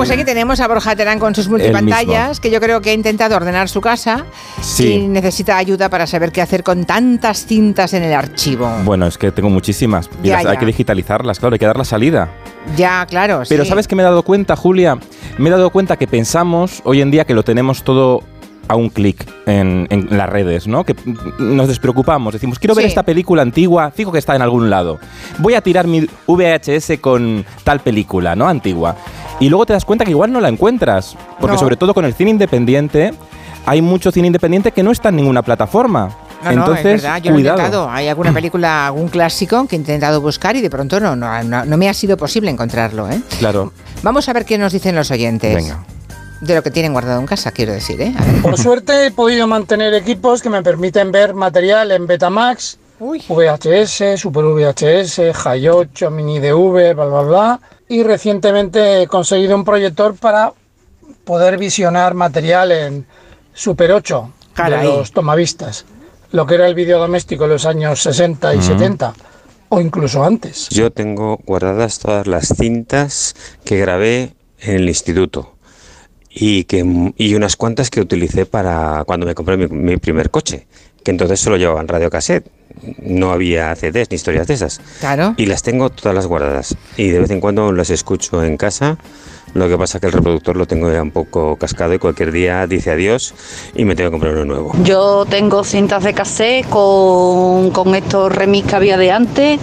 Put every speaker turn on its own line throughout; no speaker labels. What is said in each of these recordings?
Pues aquí tenemos a Borja Terán con sus multipantallas, que yo creo que ha intentado ordenar su casa
Sí.
y necesita ayuda para saber qué hacer con tantas cintas en el archivo.
Bueno, es que tengo muchísimas. Y
Ya,
las- Hay que digitalizarlas, claro, hay que dar la salida.
Ya, claro.
Pero
sí.
¿sabes qué me he dado cuenta, Julia? Me he dado cuenta que pensamos hoy en día que lo tenemos todo a un clic en, en las redes, ¿no? Que nos despreocupamos, decimos, quiero ver
Sí.
esta película antigua, fijo que está en algún lado. Voy a tirar mi VHS con tal película, ¿no? Antigua. Y luego te das cuenta que igual no la encuentras, porque
No.
sobre todo con el cine independiente, hay mucho cine independiente que no está en ninguna plataforma.
No,
Entonces,
no, es verdad, yo
cuidado.
lo he intentado. Hay alguna película, algún clásico que he intentado buscar y de pronto no, no, no- no me ha sido posible encontrarlo. ¿eh?
Claro.
Vamos a ver qué nos dicen los oyentes.
Venga.
De lo que tienen guardado en casa, quiero decir. ¿eh?
Por suerte he podido mantener equipos que me permiten ver material en Betamax,
Uy.
VHS, Super VHS, Hi 8, Mini DV, bla bla bla. Y recientemente he conseguido un proyector para poder visionar material en Super 8
Caray.
de los tomavistas. Lo que era el vídeo doméstico en los años 60 y 70 o incluso antes.
Yo tengo guardadas todas las cintas que grabé en el instituto y, que, y unas cuantas que utilicé para cuando me compré mi, mi primer coche, que entonces solo llevaban radiocassette, no había CDs ni historias de esas.
Claro.
Y las tengo todas las guardadas y de vez en cuando las escucho en casa. Lo que pasa que el reproductor lo tengo ya un poco cascado y cualquier día dice adiós y me tengo que comprar uno nuevo.
Yo tengo cintas de cassette con, con estos remix que había de antes.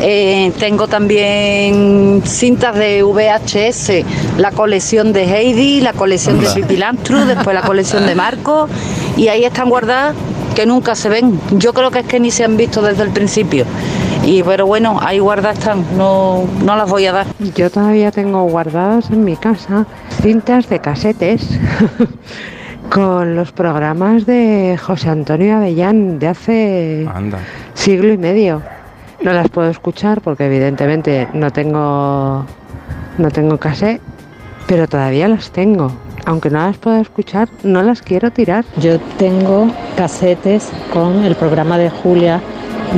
Eh, tengo también cintas de VHS, la colección de Heidi, la colección de Pipi Landtru, después la colección de Marco. Y ahí están guardadas que nunca se ven. Yo creo que es que ni se han visto desde el principio. Y pero bueno, ahí guardadas están, no, no las voy a dar.
Yo todavía tengo guardadas en mi casa cintas de casetes con los programas de José Antonio Avellán de hace
Anda.
siglo y medio. No las puedo escuchar porque evidentemente no tengo no tengo cassette, pero todavía las tengo. Aunque no las puedo escuchar, no las quiero tirar.
Yo tengo casetes con el programa de Julia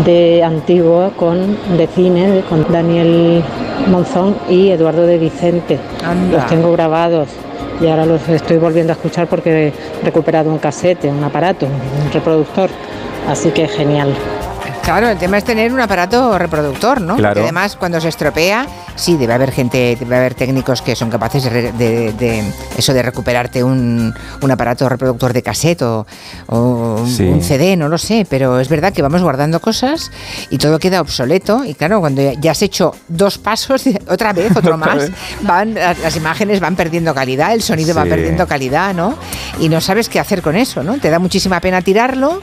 de antiguo con de cine con Daniel Monzón y Eduardo de Vicente.
Anda.
Los tengo grabados y ahora los estoy volviendo a escuchar porque he recuperado un casete, un aparato, un reproductor. Así que genial.
Claro, el tema es tener un aparato reproductor, ¿no?
Claro.
Porque además, cuando se estropea, sí, debe haber gente, debe haber técnicos que son capaces de, re- de- de- eso de recuperarte un, un aparato reproductor de cassette o, o un-
Sí.
un CD, no lo sé, pero es verdad que vamos guardando cosas y todo queda obsoleto y claro, cuando ya- has hecho dos pasos, otra vez, otro más, van, las imágenes van perdiendo calidad, el sonido va perdiendo calidad, ¿no? Y no sabes qué hacer con eso, ¿no? Te da muchísima pena tirarlo,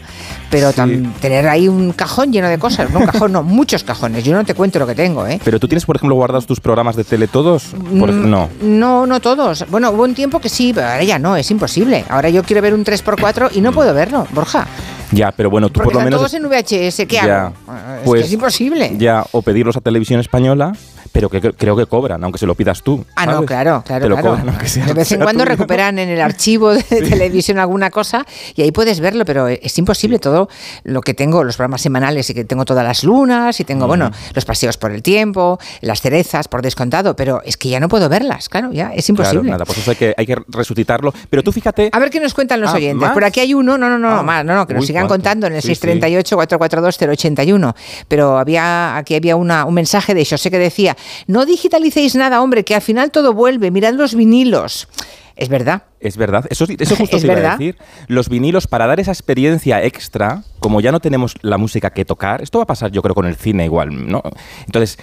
pero
Sí.
tener ahí un cajón lleno de cosas, no un cajón, no, muchos cajones. Yo no te cuento lo que tengo, ¿eh?
Pero tú tienes, por ejemplo, guardados tus programas de tele todos. Por
Mm,
no.
No, no todos. Bueno, hubo un tiempo que sí, pero ahora ya no, es imposible. Ahora yo quiero ver un 3x4 y no puedo verlo, Borja.
Ya, pero bueno, tú
Porque
por lo
están
menos.
todos en VHS, ¿qué
Ya,
hago? Ah, Es,
pues,
que es imposible.
Ya, o pedirlos a televisión española, pero que cre- creo que cobran, aunque se lo pidas tú.
Ah, no, claro, claro,
Te lo
claro.
cobran, aunque sea-
de vez en cuando recuperan en el archivo de televisión alguna cosa y ahí puedes verlo, pero es imposible todo lo que tengo, los programas semanales y que tengo todas las lunas y tengo, bueno, los paseos por el tiempo, las cerezas por descontado, pero es que ya no puedo verlas, claro, ya es
Claro,
imposible.
nada, pues eso hay que, hay que resucitarlo. Pero tú fíjate.
A ver qué nos cuentan los
Ah,
oyentes.
¿más?
Por aquí hay uno, no, no, no,
Ah,
no, más, no, no, que nos
uy,
sigan
¿cuánto?
contando en el
Sí, sí.
638 442 081. Pero había aquí había una, un mensaje de José que decía, no digitalicéis nada, hombre, que al final todo vuelve, mirad los vinilos. Es verdad.
Es verdad, eso, eso justo
Es
te iba a
verdad.
decir. Los vinilos, para dar esa experiencia extra, como ya no tenemos la música que tocar, esto va a pasar yo creo con el cine igual, ¿no? Entonces,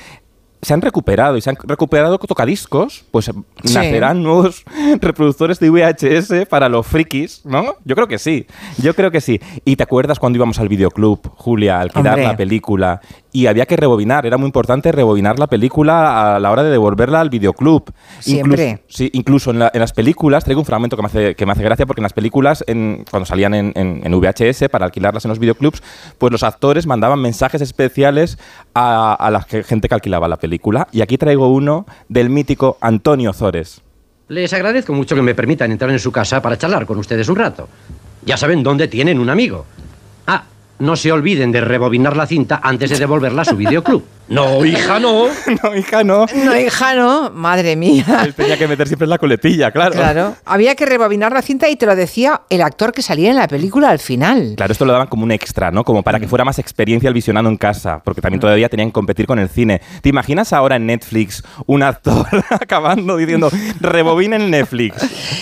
se han recuperado y se han recuperado tocadiscos, pues
Sí.
nacerán nuevos reproductores de VHS para los frikis, ¿no? Yo creo que sí, yo creo que sí. ¿Y te acuerdas cuando íbamos al videoclub, Julia, a alquilar
Hombre.
la película? Y había que rebobinar, era muy importante rebobinar la película a la hora de devolverla al videoclub.
Siempre.
Incluso- Sí, incluso en, la- en las películas, traigo un fragmento que me hace, que me hace gracia, porque en las películas, en- cuando salían en, en- en VHS para alquilarlas en los videoclubs, pues los actores mandaban mensajes especiales a, a la ge- gente que alquilaba la película. Y aquí traigo uno del mítico Antonio Zores.
Les agradezco mucho que me permitan entrar en su casa para charlar con ustedes un rato. Ya saben dónde tienen un amigo. Ah, no se olviden de rebobinar la cinta antes de devolverla a su videoclub. No, hija, no.
no, hija, no.
No, hija, no. Madre mía.
Él tenía que meter siempre en la coletilla, claro.
Claro. Había que rebobinar la cinta y te lo decía el actor que salía en la película al final.
Claro, esto lo daban como un extra, ¿no? Como para que fuera más experiencia el visionado en casa, porque también todavía tenían que competir con el cine. ¿Te imaginas ahora en Netflix un actor acabando diciendo rebobina en Netflix?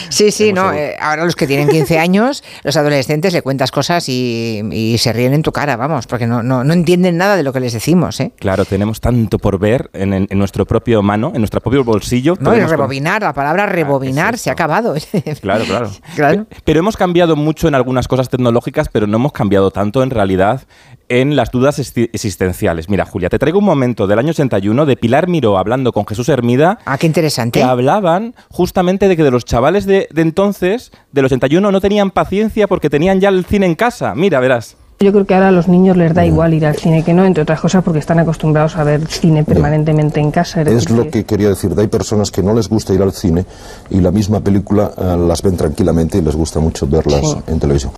Sí, sí, no. eh, ahora los que tienen 15 años, los adolescentes le cuentas cosas y, y se ríen en tu cara, vamos, porque no, no, no entienden nada de lo que les decimos, ¿eh?
Claro, tenemos tanto por ver en, en- en nuestro propio mano, en nuestro propio bolsillo.
No, y
Podemos con-
rebobinar, la palabra rebobinar
es
se ha acabado.
Claro, claro.
Claro.
Pe- Pero hemos cambiado mucho en algunas cosas tecnológicas, pero no hemos cambiado tanto en realidad en las dudas existenciales. Mira, Julia, te traigo un momento del año 81 de Pilar Miró hablando con Jesús Hermida.
Ah, qué interesante.
Que hablaban justamente de que de los chavales de, de entonces, del 81, no tenían paciencia porque tenían ya el cine en casa. Mira, verás.
Yo creo que ahora a los niños les da igual ir al cine que no, entre otras cosas porque están acostumbrados a ver cine permanentemente en casa. Es,
lo que quería decir. Hay personas que no les gusta ir al cine y la misma película eh, las ven tranquilamente y les gusta mucho verlas
Sí.
en televisión.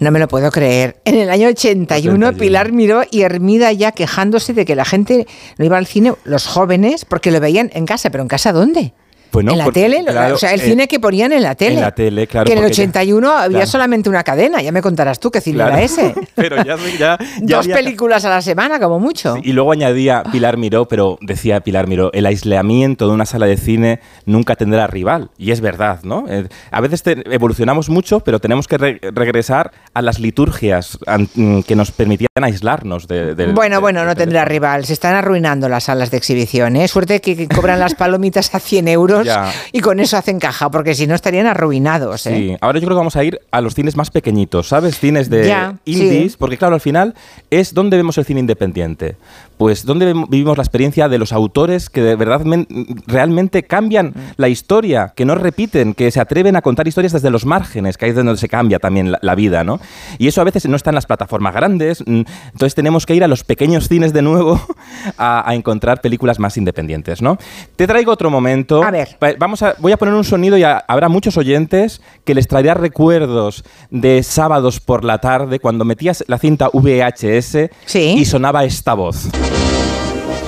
No me lo puedo creer. En el año 81,
81.
Pilar miró y Hermida ya quejándose de que la gente no iba al cine, los jóvenes, porque lo veían en casa. ¿Pero en casa dónde?
Pues no,
en la tele,
claro,
o sea, el
eh,
cine que ponían en la tele.
en la tele, claro,
Que en el
porque ya-
81 había
claro.
solamente una cadena, ya me contarás tú qué cine
Claro.
era ese.
Pero ya, ya, ya
Dos
había-
películas a la semana, como mucho.
Y luego añadía Pilar Miró, pero decía Pilar Miró, el aislamiento de una sala de cine nunca tendrá rival. Y es verdad, ¿no? Eh, a veces te- evolucionamos mucho, pero tenemos que re- regresar a las liturgias mm, que nos permitían aislarnos de,
Bueno,
de-
bueno,
del
no tendrá rival. Se están arruinando las salas de exhibición. ¿eh? Suerte que cobran las palomitas a 100 euros
Ya.
y con eso hacen caja, porque si no estarían arruinados. ¿eh?
Sí, ahora yo creo que vamos a ir a los cines más pequeñitos, ¿sabes? Cines de
Ya,
indies,
sí.
porque claro, al final es donde vemos el cine independiente. Pues donde vem- vivimos la experiencia de los autores que de verdad men- realmente cambian
Mm.
la historia, que no repiten, que se atreven a contar historias desde los márgenes, que ahí es donde se cambia también la, la vida, ¿no? Y eso a veces no está en las plataformas grandes, mm, entonces tenemos que ir a los pequeños cines de nuevo a, a encontrar películas más independientes, ¿no? Te traigo otro momento.
A ver.
Va- Vamos a, voy a poner un sonido y a- habrá muchos oyentes que les traerá recuerdos de sábados por la tarde cuando metías la cinta VHS
Sí.
y sonaba esta voz. Thank you.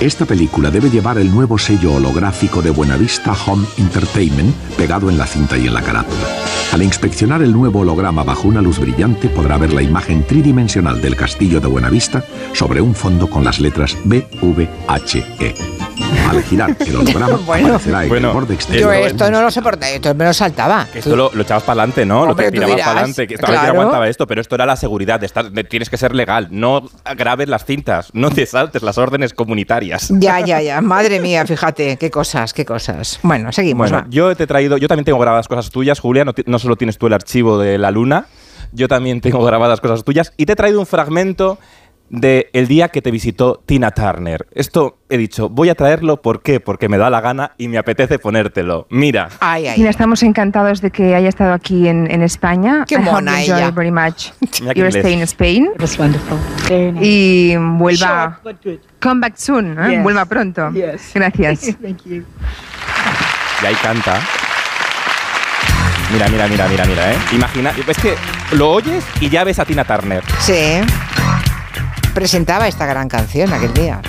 Esta película debe llevar el nuevo sello holográfico de Buenavista Home Entertainment pegado en la cinta y en la carátula. Al inspeccionar el nuevo holograma bajo una luz brillante podrá ver la imagen tridimensional del castillo de Buenavista sobre un fondo con las letras BVHE. Al girar el holograma
Bueno.
aparecerá en
Bueno,
el borde exterior.
Yo
Esto-
no lo soportaba, esto me lo saltaba.
Que esto lo, lo echabas para adelante, ¿no?
Hombre,
lo tirabas para adelante. Que
claro.
aguantaba esto, pero esto era la seguridad de estar. de- tienes que ser legal. No grabes las cintas. No te saltes las órdenes comunitarias.
Ya, ya, ya. Madre mía, fíjate, qué cosas, qué cosas. Bueno, seguimos.
Bueno,
va.
yo te he traído, yo también tengo grabadas cosas tuyas, Julia, no, no solo tienes tú el archivo de la luna, yo también tengo grabadas cosas tuyas y te he traído un fragmento de el día que te visitó Tina Turner. Esto he dicho, voy a traerlo, ¿por qué? Porque me da la gana y me apetece ponértelo. Mira.
Ay, ay.
Tina, estamos encantados de que haya estado aquí en, en España.
Qué
I
mona
you enjoy
ella.
very much your stay in Spain.
It was wonderful. Very nice.
Y vuelva. Come back soon. ¿eh?
Yes.
Vuelva pronto.
Yes.
Gracias.
Thank you.
Y ahí canta. Mira, mira, mira, mira, mira, ¿eh? Imagina, es que lo oyes y ya ves a Tina Turner.
Sí. Presentaba esta gran canción aquel día.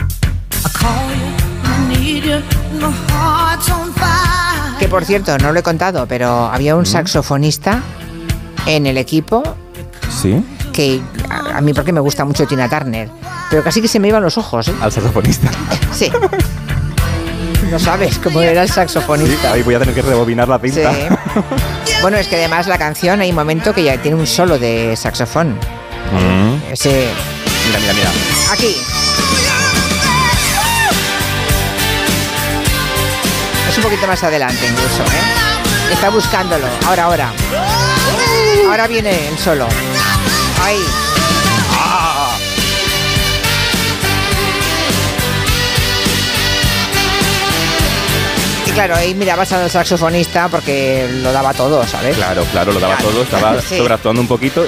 Que por cierto, no lo he contado, pero había un saxofonista en el equipo
¿Sí?
que a, a mí porque me gusta mucho Tina Turner, pero casi que se me iban los ojos, ¿eh?
Al saxofonista.
Sí. No sabes cómo era el saxofonista.
Ahí voy a tener que rebobinar la
Sí.
cinta.
Bueno, es que además la canción hay un momento que ya tiene un solo de saxofón.
Mm.
Ese.
Mira, mira, mira.
Aquí. Es un poquito más adelante incluso, ¿eh? Está buscándolo. Ahora, ahora. Ahora viene el solo. Ahí. Y claro, ahí mirabas al saxofonista porque lo daba todo, ¿sabes?
Claro, claro, lo daba
Claro.
todo, estaba
Sí.
sobreactuando un poquito.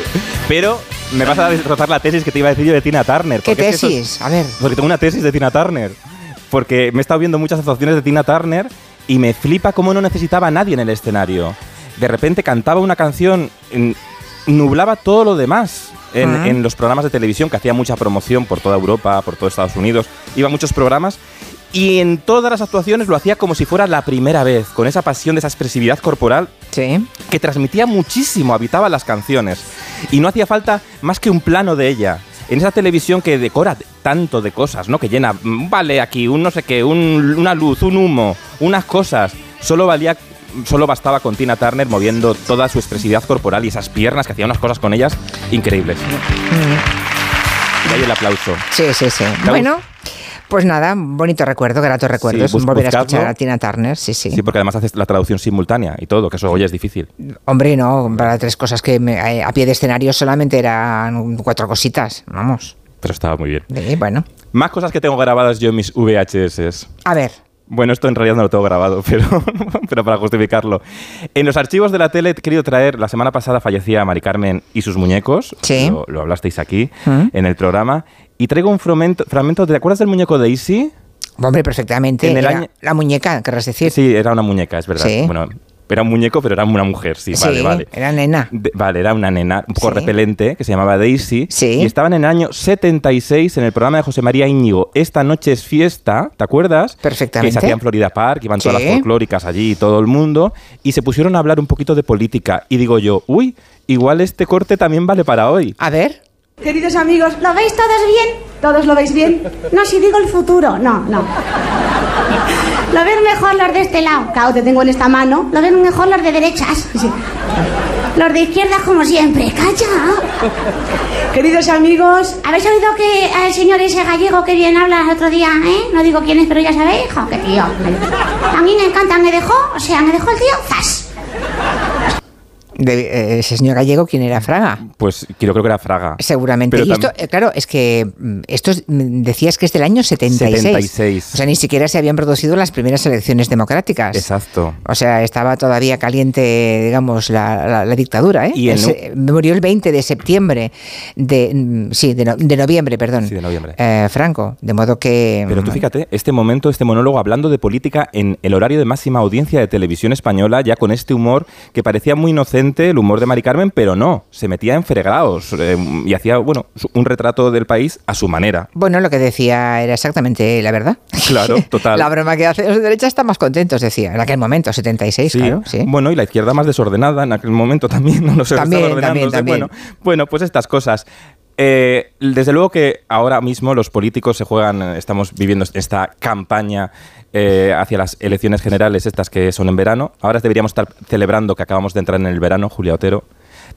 Pero me vas a destrozar la tesis que te iba a decir yo de Tina Turner.
¿Qué
porque es que eso-
tesis? A ver.
porque tengo una tesis de Tina Turner. Porque me he estado viendo muchas actuaciones de Tina Turner y me flipa cómo no necesitaba a nadie en el escenario. De repente cantaba una canción nublaba todo lo demás. En,
Ah.
en los programas de televisión, que hacía mucha promoción por toda Europa, por todo Estados Unidos, iba a muchos programas y en todas las actuaciones lo hacía como si fuera la primera vez, con esa pasión, de esa expresividad corporal que transmitía muchísimo, habitaba las canciones. Y no hacía falta más que un plano de ella. En esa televisión que decora tanto de cosas, ¿no? Que llena, mm, vale, aquí, un no sé qué, un- una luz, un humo, unas cosas. Solo valía, solo bastaba con Tina Turner moviendo toda su expresividad corporal y esas piernas que hacía unas cosas con ellas increíbles. Y ahí el aplauso.
Sí, sí, sí. Bueno, pues nada, bonito recuerdo, grato recuerdo. es
bus-
volver a escuchar a Tina Turner, sí, sí.
Sí, porque además haces la traducción simultánea y todo, que eso hoy es difícil.
Hombre, no, para tres cosas que me- eh, a pie de escenario solamente eran cuatro cositas, vamos.
Pero estaba muy bien.
Sí, bueno.
Más cosas que tengo grabadas yo en mis VHS.
A ver.
Bueno, esto en realidad no lo tengo grabado, pero, pero para justificarlo. En los archivos de la tele he querido traer, la semana pasada fallecía Mari Carmen y sus muñecos,
Sí.
lo, lo hablasteis aquí
¿Mm?
en el programa, y traigo un fragmento, fragmento ¿te acuerdas del muñeco Daisy?
Hombre, perfectamente.
En el
Era
año-
La muñeca, querrás decir.
Sí, era una muñeca, es verdad.
Sí.
Bueno, era un muñeco, pero era una mujer, sí, vale,
Sí,
vale.
Era nena.
De- vale, era una nena un poco
Sí.
repelente que se llamaba Daisy.
Sí.
Y estaban en el año 76 en el programa de José María Íñigo. Esta noche es fiesta, ¿te acuerdas?
Perfectamente.
Que se hacía en Florida Park, iban todas las folclóricas allí y todo el mundo. Y se pusieron a hablar un poquito de política. Y digo yo, uy, igual este corte también vale para hoy.
A ver.
Queridos amigos, ¿lo veis todos bien? ¿Todos lo veis bien? No, si digo el futuro, no, no. Lo ven mejor los de este lado, claro, te tengo en esta mano. Lo ven mejor los de derechas. Sí. Los de izquierdas como siempre, calla. Queridos amigos, ¿habéis oído que al señor ese gallego que bien habla el otro día, eh? No digo quién es, pero ya sabéis, qué tío. A mí me encanta, me dejó, o sea, me dejó el tío, ¡zas!
De, eh, ese señor gallego, ¿quién era Fraga?
Pues yo creo que era Fraga.
Seguramente.
Pero
y esto, eh, claro, es que mm, esto es- mm, decías que es del año 76.
76.
O sea, ni siquiera se habían producido las primeras elecciones democráticas.
Exacto.
O sea, estaba todavía caliente, digamos, la, la- la dictadura, ¿eh?
Y
Ese- murió el 20 de septiembre, de, mm, sí, de, no- de noviembre, perdón.
Sí, de noviembre.
Eh, Franco, de modo que...
Pero tú fíjate, este momento, este monólogo hablando de política en el horario de máxima audiencia de televisión española, ya con este humor que parecía muy inocente, el humor de Mari Carmen, pero no, se metía en fregados eh, y hacía, bueno, un retrato del país a su manera.
Bueno, lo que decía era exactamente la verdad.
Claro, total.
La broma que hace los de derecha están más contentos, decía, en aquel momento, 76,
Sí,
claro, sí.
Bueno, y la izquierda más desordenada en aquel momento también, no lo sé,
También, también, también.
Bueno, bueno, pues estas cosas. Eh, desde luego que ahora mismo los políticos se juegan, eh, estamos viviendo esta campaña eh, hacia las elecciones generales, estas que son en verano. Ahora deberíamos estar celebrando que acabamos de entrar en el verano, Julia Otero,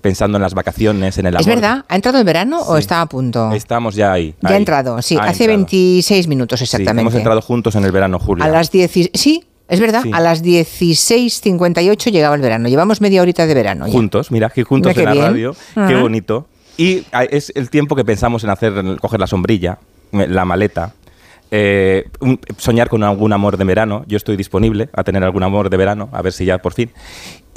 pensando en las vacaciones, en el amor.
¿Es verdad? ¿Ha entrado el verano o
Sí.
está a punto?
Estamos ya ahí.
Ya
ahí.
ha entrado, sí,
Ha
hace
entrado.
26 minutos
Sí,
exactamente.
hemos entrado juntos en el verano, Julia.
A las 10 Sí, es verdad,
Sí.
a las 16.58 llegaba el verano. Llevamos media horita de verano. ya.
Juntos, mira, que juntos
Mira
en la
bien.
radio. Qué bonito. Y es el tiempo que pensamos en hacer, en coger la sombrilla, la maleta, eh, soñar con algún amor de verano. Yo estoy disponible a tener algún amor de verano, a ver si ya por fin.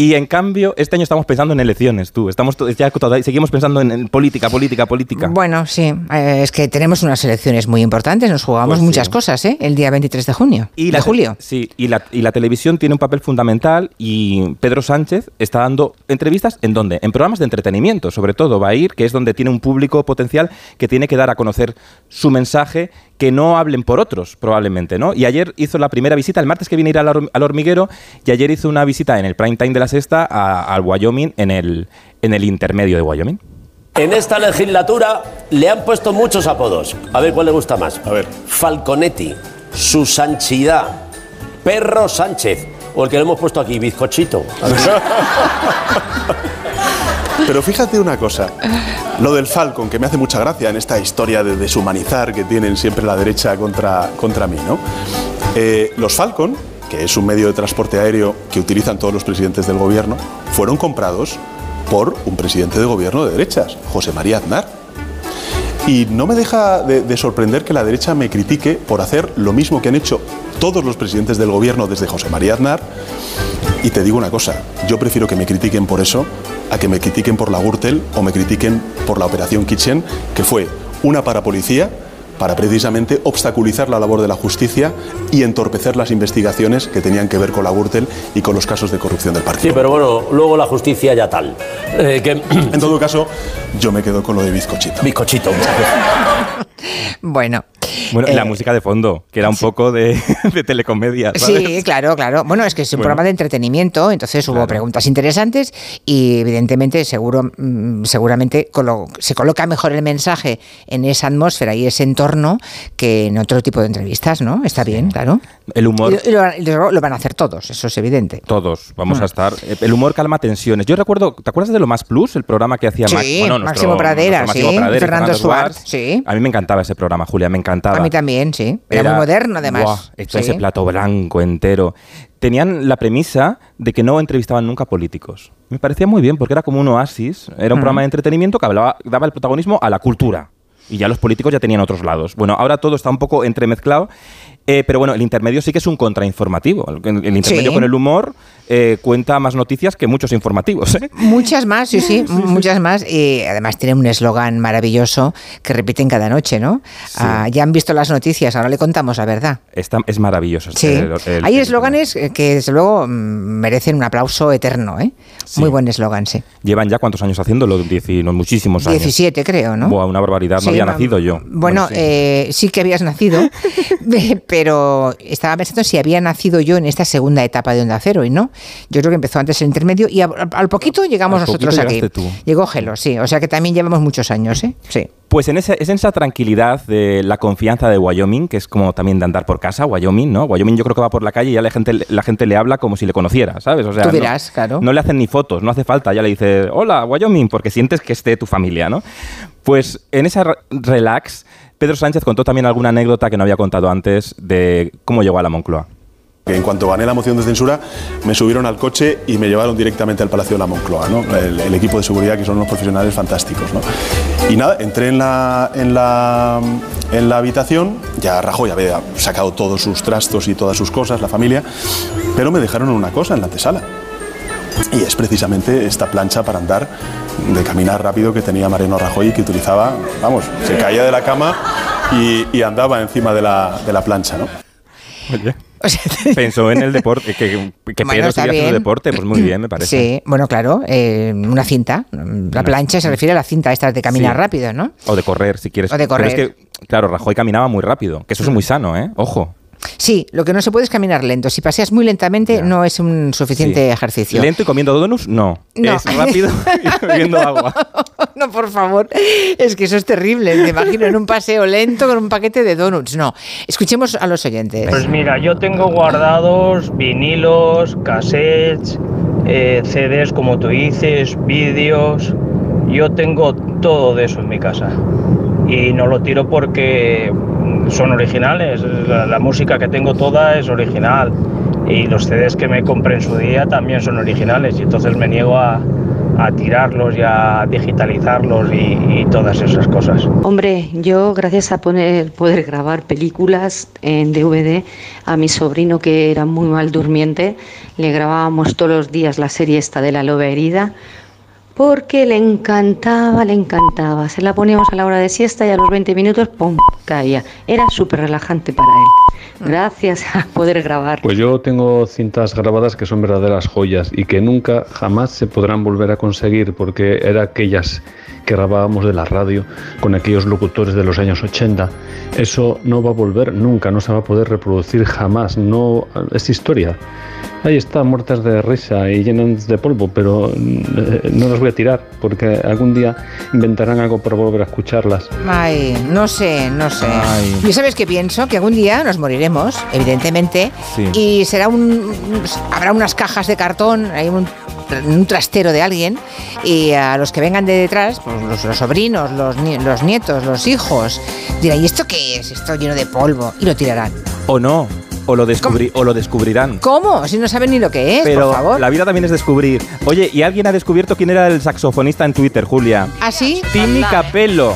Y en cambio, este año estamos pensando en elecciones, tú. Estamos ya seguimos pensando en, en política, política, política.
Bueno, sí, eh, es que tenemos unas elecciones muy importantes, nos jugamos
Pues sí.
muchas cosas, ¿eh? El día 23 de junio,
Y
de
la,
julio.
Sí, y la, y la televisión tiene un papel fundamental y Pedro Sánchez está dando entrevistas en dónde? En programas de entretenimiento, sobre todo. Va a ir, que es donde tiene un público potencial que tiene que dar a conocer su mensaje, que no hablen por otros, probablemente, ¿no? Y ayer hizo la primera visita, el martes que viene irá al hormiguero, y ayer hizo una visita en el prime time de la sexta al Wyoming, en el, en el intermedio de Wyoming.
En esta legislatura le han puesto muchos apodos. A ver cuál le gusta más. A ver. Falconetti, su sanchidad, Perro Sánchez, o el que le hemos puesto aquí, Bizcochito.
Pero fíjate una cosa, lo del Falcon, que me hace mucha gracia en esta historia de deshumanizar que tienen siempre la derecha contra, contra mí, ¿no? Eh, los Falcon, que es un medio de transporte aéreo que utilizan todos los presidentes del gobierno, fueron comprados por un presidente de gobierno de derechas, José María Aznar. Y no me deja de, de sorprender que la derecha me critique por hacer lo mismo que han hecho todos los presidentes del gobierno desde José María Aznar. Y te digo una cosa, yo prefiero que me critiquen por eso a que me critiquen por la Gürtel o me critiquen por la Operación Kitchen, que fue una parapolicía para precisamente obstaculizar la labor de la justicia y entorpecer las investigaciones que tenían que ver con la Gürtel y con los casos de corrupción del partido.
Sí, pero bueno, luego la justicia ya tal. Eh, que...
En todo caso, yo me quedo con lo de bizcochito.
Bizcochito.
Bueno.
Bueno, y la
Eh,
música de fondo, que era un poco de, de telecomedia. ¿sabes?
Sí, claro, claro. Bueno, es que es un
Bueno.
programa de entretenimiento, entonces hubo preguntas interesantes y evidentemente seguro, mm, seguramente colo- se coloca mejor el mensaje en esa atmósfera y ese entorno que en otro tipo de entrevistas, ¿no? Está bien, claro.
El humor.
Y, lo, y lo- lo van a hacer todos, eso es evidente.
Todos vamos
Bueno.
a estar. eh, El humor calma tensiones. Yo recuerdo, ¿te acuerdas de lo más plus? El programa que hacía
Sí,
Max- bueno, nuestro-
Máximo Pradera,
nuestro Máximo
sí,
Pradera
Fernando Suárez,
Suárez.
sí.
A mí me encantaba ese programa, Julia, me encantaba.
A mí también, sí. Era, muy moderno, además.
Buah, esto,
Sí.
Ese plato blanco entero. Tenían la premisa de que no entrevistaban nunca políticos. Me parecía muy bien porque era como un oasis. Era un
Mm.
programa de entretenimiento que hablaba, daba el protagonismo a la cultura. Y ya los políticos ya tenían otros lados. Bueno, ahora todo está un poco entremezclado. Eh, pero bueno, el intermedio sí que es un contrainformativo. El, el intermedio
Sí.
con el humor eh, cuenta más noticias que muchos informativos. ¿eh?
Muchas más, sí, sí, muchas más. Y además tiene un eslogan maravilloso que repiten cada noche, ¿no? Ah, ya han visto las noticias, ahora le contamos la verdad.
Está, es maravilloso.
Sí,
el- el-
hay eslóganes que desde luego mm, merecen un aplauso eterno, ¿eh? Muy buen eslogan, sí.
Llevan ya cuántos años haciéndolo, Dieci- no, muchísimos años.
17 creo, ¿no?
Buah, una barbaridad, no había nacido yo.
Bueno, eh, sí que habías nacido, pero estaba pensando si había nacido yo en esta segunda etapa de Onda Cero y no. Yo creo que empezó antes el intermedio y al poquito llegamos
Al poquito
nosotros aquí.
tú.
Llegó Gelo, sí. O sea que también llevamos muchos años, ¿eh? Sí.
Pues en esa, es en esa tranquilidad de la confianza de Wyoming, que es como también de andar por casa, Wyoming, ¿no? Wyoming yo creo que va por la calle y ya la gente, la gente le habla como si le conociera, ¿sabes? O sea,
Tú
no-
dirás, claro.
No le hacen ni fotos, no hace falta, ya le dice, hola, Wyoming, porque sientes que esté tu familia, ¿no? Pues en esa re- relax, Pedro Sánchez contó también alguna anécdota que no había contado antes de cómo llegó a la Moncloa.
En cuanto gané la moción de censura, me subieron al coche y me llevaron directamente al Palacio de la Moncloa, ¿no? el, el equipo de seguridad, que son unos profesionales fantásticos. ¿no? Y nada, entré en la, en, la, en la habitación, ya Rajoy había sacado todos sus trastos y todas sus cosas, la familia, pero me dejaron una cosa en la antesala. Y es precisamente esta plancha para andar de caminar rápido que tenía Mariano Rajoy y que utilizaba, vamos, se caía de la cama y, y andaba encima de la, de la plancha, ¿no?
Oye. Pensó en el deporte, que, que
Bueno,
Pedro sigue haciendo deporte, pues muy bien, me parece.
Sí, bueno, claro, eh, una cinta. La plancha se refiere a la cinta esta de caminar
Sí.
rápido, ¿no?
O de correr, si quieres.
O de
Pero es
correr.
que, claro, Rajoy caminaba muy rápido, que eso es muy sano, ¿eh? Ojo.
Sí, lo que no se puede es caminar lento. Si paseas muy lentamente no es un suficiente
Sí.
ejercicio.
¿Lento y comiendo donuts? No.
No.
Es rápido y bebiendo agua.
No, por favor. Es que eso es terrible. Me imagino en un paseo lento con un paquete de donuts. No. Escuchemos a los oyentes.
Pues mira, yo tengo guardados vinilos, cassettes, eh, CDs como tú dices, vídeos. Yo tengo todo de eso en mi casa. Y no lo tiro porque son originales. La, música que tengo toda es original. Y los CDs que me compré en su día también son originales. Y entonces me niego a, a tirarlos y a digitalizarlos y, y todas esas cosas.
Hombre, yo gracias a poner, poder grabar películas en DVD a mi sobrino que era muy mal durmiente, le grabábamos todos los días la serie esta de la loba herida porque le encantaba, le encantaba. Se la poníamos a la hora de siesta y a los 20 minutos, ¡pum!, caía. Era súper relajante para él. Gracias a poder grabar.
Pues yo tengo cintas grabadas que son verdaderas joyas y que nunca jamás se podrán volver a conseguir porque era aquellas que grabábamos de la radio con aquellos locutores de los años 80. Eso no va a volver nunca, no se va a poder reproducir jamás, no es historia. Ahí está, muertas de risa y llenas de polvo, pero eh, no las voy a tirar porque algún día inventarán algo para volver a escucharlas.
Ay, no sé, no sé.
Ay.
Yo sabes que pienso que algún día nos moriremos, evidentemente,
Sí.
y será un habrá unas cajas de cartón, hay un, un trastero de alguien y a los que vengan de detrás, pues los, los sobrinos, los, los nietos, los hijos, dirán, ¿y esto qué es? Esto lleno de polvo y lo tirarán.
O no. O lo, descubri- o lo descubrirán.
¿Cómo? Si no saben ni lo que es,
Pero
por favor.
la vida también es descubrir. Oye, ¿y alguien ha descubierto quién era el saxofonista en Twitter, Julia?
¿Ah, sí?
Timmy Capello.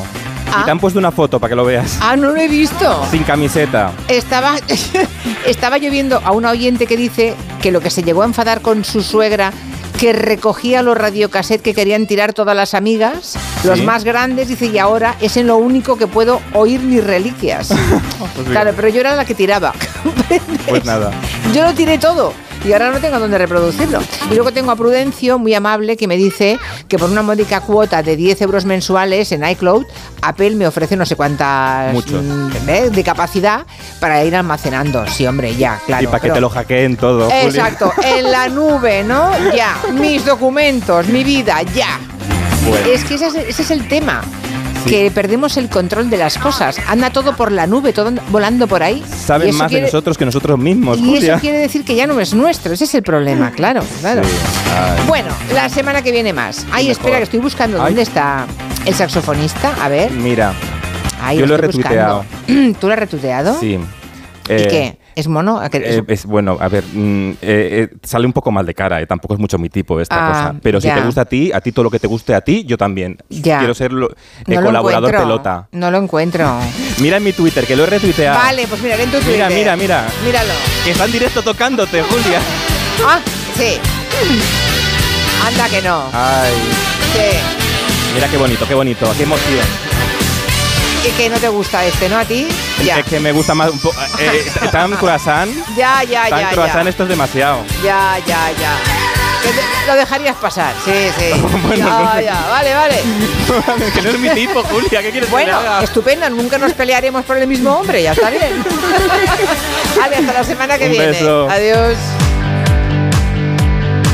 Ah.
Y te han puesto una foto para que lo veas.
Ah, no lo he visto.
Sin camiseta.
Estaba, estaba yo viendo a una oyente que dice que lo que se llegó a enfadar con su suegra que recogía los radiocassettes que querían tirar todas las amigas, los
Sí.
más grandes, dice, y ahora es en lo único que puedo oír mis reliquias.
Pues
claro, pero yo era la que tiraba.
Pues nada.
Yo lo tiré todo. Y ahora no tengo dónde reproducirlo. Y luego tengo a Prudencio, muy amable, que me dice que por una módica cuota de 10 euros mensuales en iCloud, Apple me ofrece no sé cuántas mm, ¿eh? de capacidad para ir almacenando. Sí, hombre, ya, claro.
y para que te lo hackeen todo. Juli.
Exacto, en la nube, ¿no? Ya. Mis documentos, mi vida, ya.
Bueno.
Es que ese es, ese es el tema. Que perdemos el control de las cosas. Anda todo por la nube, todo volando por ahí.
Saben más
quiere-
de nosotros que nosotros mismos,
Y
Julia.
eso quiere decir que ya no es nuestro. Ese es el problema, claro, claro.
Sí. Ay.
Bueno, la semana que viene más. Ay,
mejor.
espera, que estoy buscando
Ay.
dónde está el saxofonista. A ver.
Mira,
Ay,
yo lo he
estoy buscando.
retuiteado.
¿Tú lo has retuiteado?
Sí.
¿Y
Eh,
qué? ¿Es mono? ¿A qué- es-
eh, es bueno, a ver, mm, eh, eh, sale un poco mal de cara, eh, tampoco es mucho mi tipo esta
Ah,
cosa. Pero
ya.
si te gusta a ti, a ti todo lo que te guste a ti, yo también.
Ya.
Quiero ser lo-
no
colaborador pelota.
No lo encuentro.
Mira en mi Twitter, que lo he retuiteado.
Vale, pues miraré en tu Twitter.
Mira, mira, mira.
Míralo.
Que está en directo tocándote, Julia.
Ah, sí. Anda que no.
Ay,
Sí.
mira qué bonito, qué bonito, qué emoción.
Y que no te gusta este, ¿no? A ti. Ya.
Es que me gusta más un poco. Eh, tan croissant.
Ya, ya,
tan
ya.
croissant,
ya.
esto es demasiado.
Ya, ya, ya. Que te- lo dejarías pasar, sí, sí.
Bueno,
ya,
no.
ya, vale, vale.
que no es mi tipo, Julia, ¿qué quieres que
Bueno,
haga?
estupendo, nunca nos pelearemos por el mismo hombre, ya está bien. vale, hasta la semana que
Un
viene.
beso.
Adiós.